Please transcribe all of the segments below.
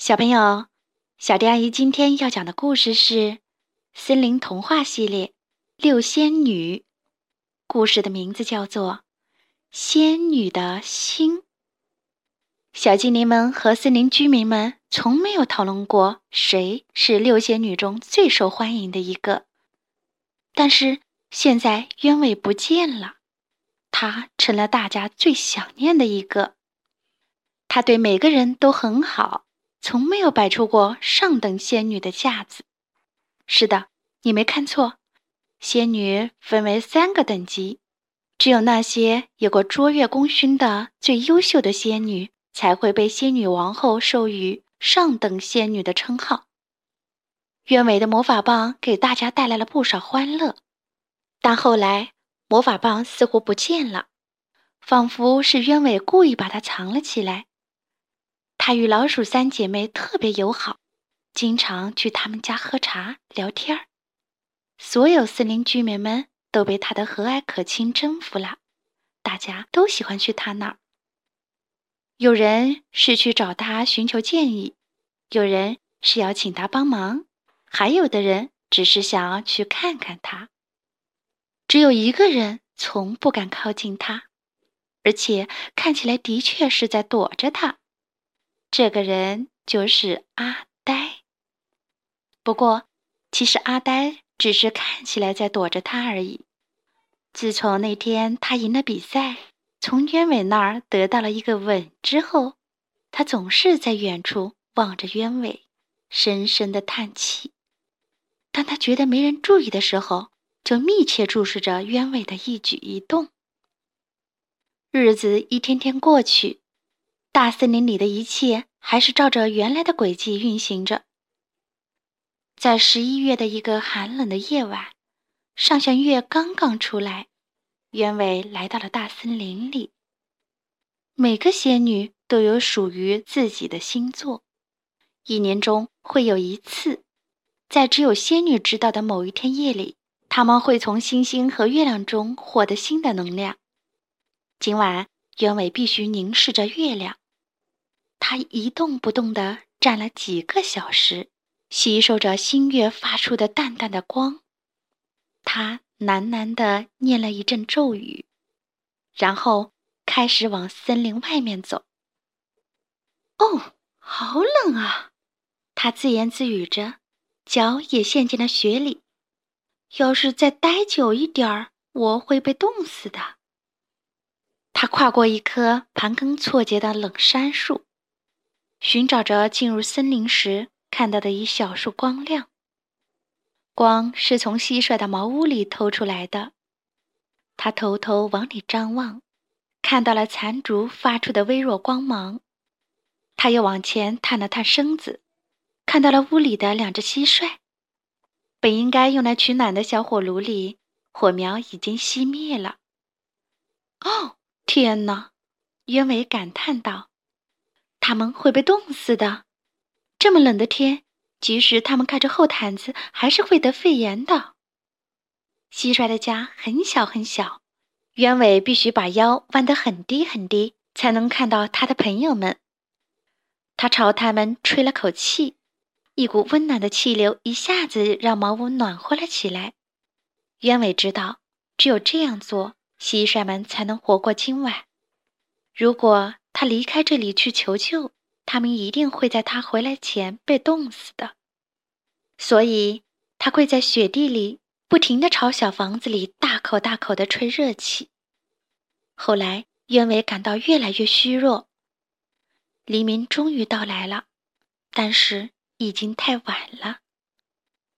小朋友，小丁阿姨今天要讲的故事是《森林童话系列》《六仙女》。故事的名字叫做《仙女的心》。小精灵们和森林居民们从没有讨论过谁是六仙女中最受欢迎的一个，但是现在鸢尾不见了，她成了大家最想念的一个。她对每个人都很好。从没有摆出过上等仙女的架子。是的，你没看错，仙女分为三个等级，只有那些有过卓越功勋的最优秀的仙女，才会被仙女王后授予上等仙女的称号。鸢尾的魔法棒给大家带来了不少欢乐，但后来魔法棒似乎不见了，仿佛是鸢尾故意把它藏了起来。她与老鼠三姐妹特别友好，经常去他们家喝茶聊天儿。所有森林居民们都被她的和蔼可亲征服了，大家都喜欢去她那儿。有人是去找她寻求建议，有人是要请她帮忙，还有的人只是想要去看看她。只有一个人从不敢靠近他，而且看起来的确是在躲着他。这个人就是阿呆。不过，其实阿呆只是看起来在躲着他而已。自从那天他赢了比赛，从鸢尾那儿得到了一个吻之后，他总是在远处望着鸢尾，深深的叹气。当他觉得没人注意的时候，就密切注视着鸢尾的一举一动。日子一天天过去。大森林里的一切还是照着原来的轨迹运行着。在十一月的一个寒冷的夜晚，上弦月刚刚出来，鸢尾来到了大森林里。每个仙女都有属于自己的星座，一年中会有一次，在只有仙女知道的某一天夜里，她们会从星星和月亮中获得新的能量。今晚，鸢尾必须凝视着月亮。他一动不动地站了几个小时，吸收着新月发出的淡淡的光。他喃喃地念了一阵咒语，然后开始往森林外面走。哦，好冷啊！他自言自语着，脚也陷进了雪里。要是再待久一点儿，我会被冻死的。他跨过一棵盘根错节的冷杉树。寻找着进入森林时看到的一小束光亮，光是从蟋蟀的茅屋里透出来的。他偷偷往里张望，看到了残烛发出的微弱光芒。他又往前探了探身子，看到了屋里的两只蟋蟀。本应该用来取暖的小火炉里，火苗已经熄灭了。哦，天哪！鸢尾感叹道。他们会被冻死的。这么冷的天，即使他们盖着厚毯子，还是会得肺炎的。蟋蟀的家很小很小，鸢尾必须把腰弯得很低很低，才能看到他的朋友们。他朝他们吹了口气，一股温暖的气流一下子让茅屋暖和了起来。鸢尾知道，只有这样做，蟋蟀们才能活过今晚。如果……他离开这里去求救，他们一定会在他回来前被冻死的。所以，他跪在雪地里，不停地朝小房子里大口大口地吹热气。后来，鸢尾感到越来越虚弱。黎明终于到来了，但是已经太晚了。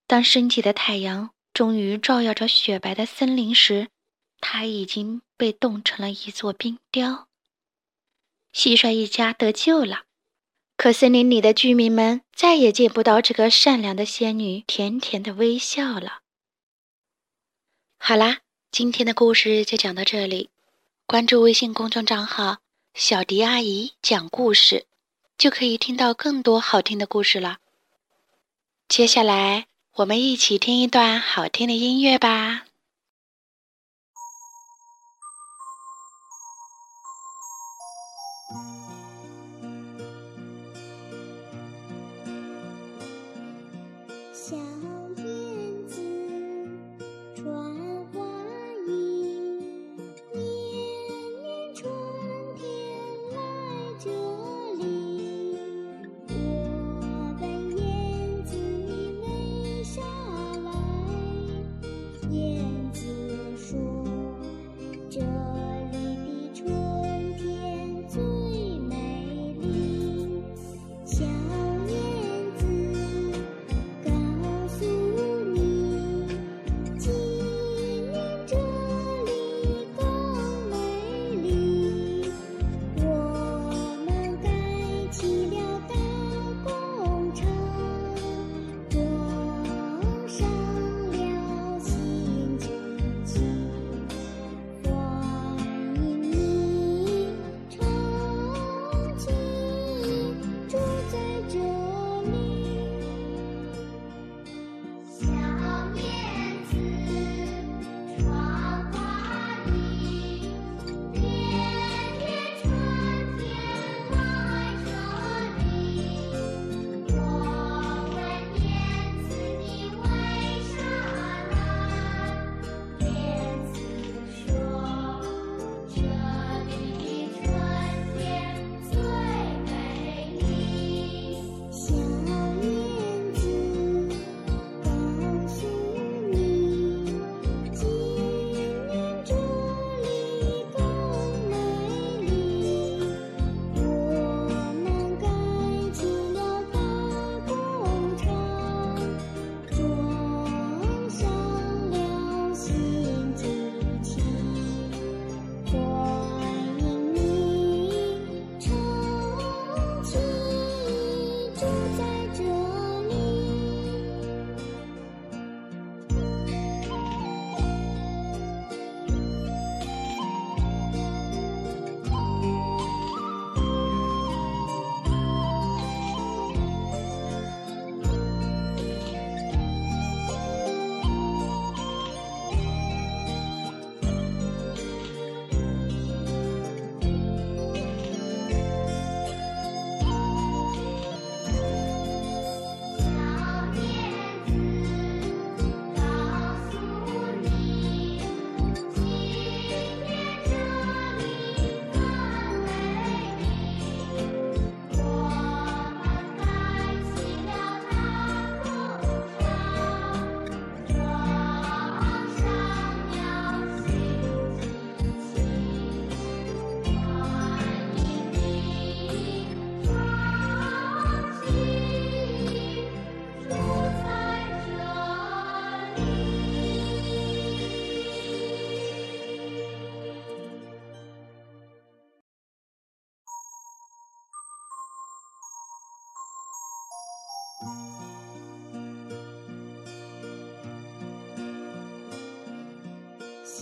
当升起的太阳终于照耀着雪白的森林时，他已经被冻成了一座冰雕。蟋蟀一家得救了，可森林里的居民们再也见不到这个善良的仙女甜甜的微笑了。好啦，今天的故事就讲到这里。关注微信公众账号“小迪阿姨讲故事”，就可以听到更多好听的故事了。接下来，我们一起听一段好听的音乐吧。小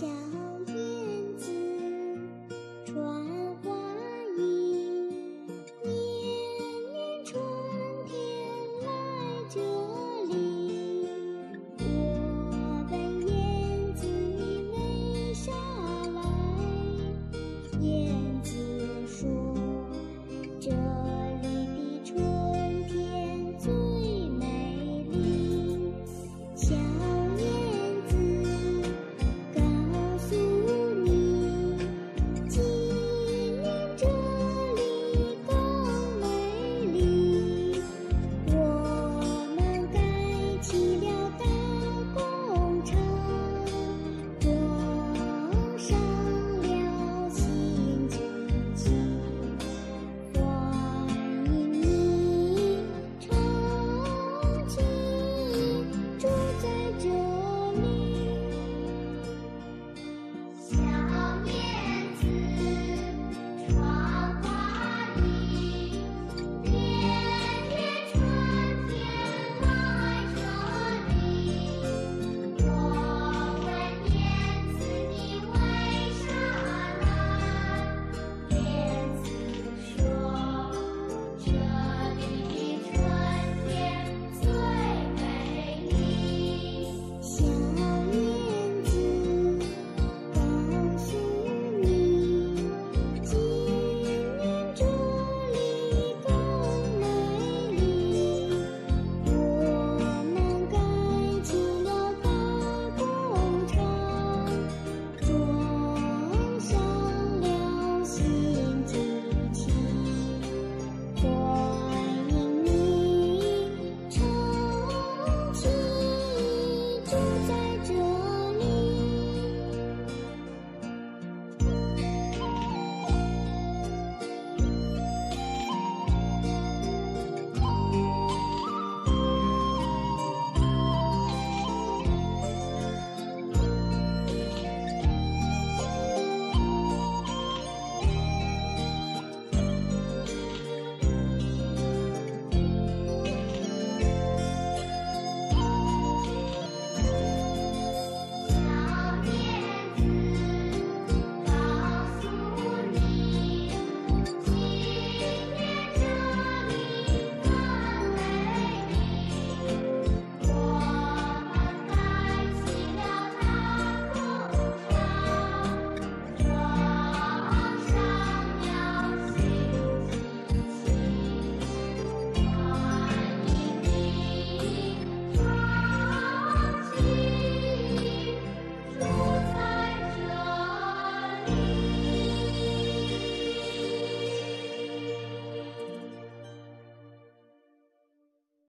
小。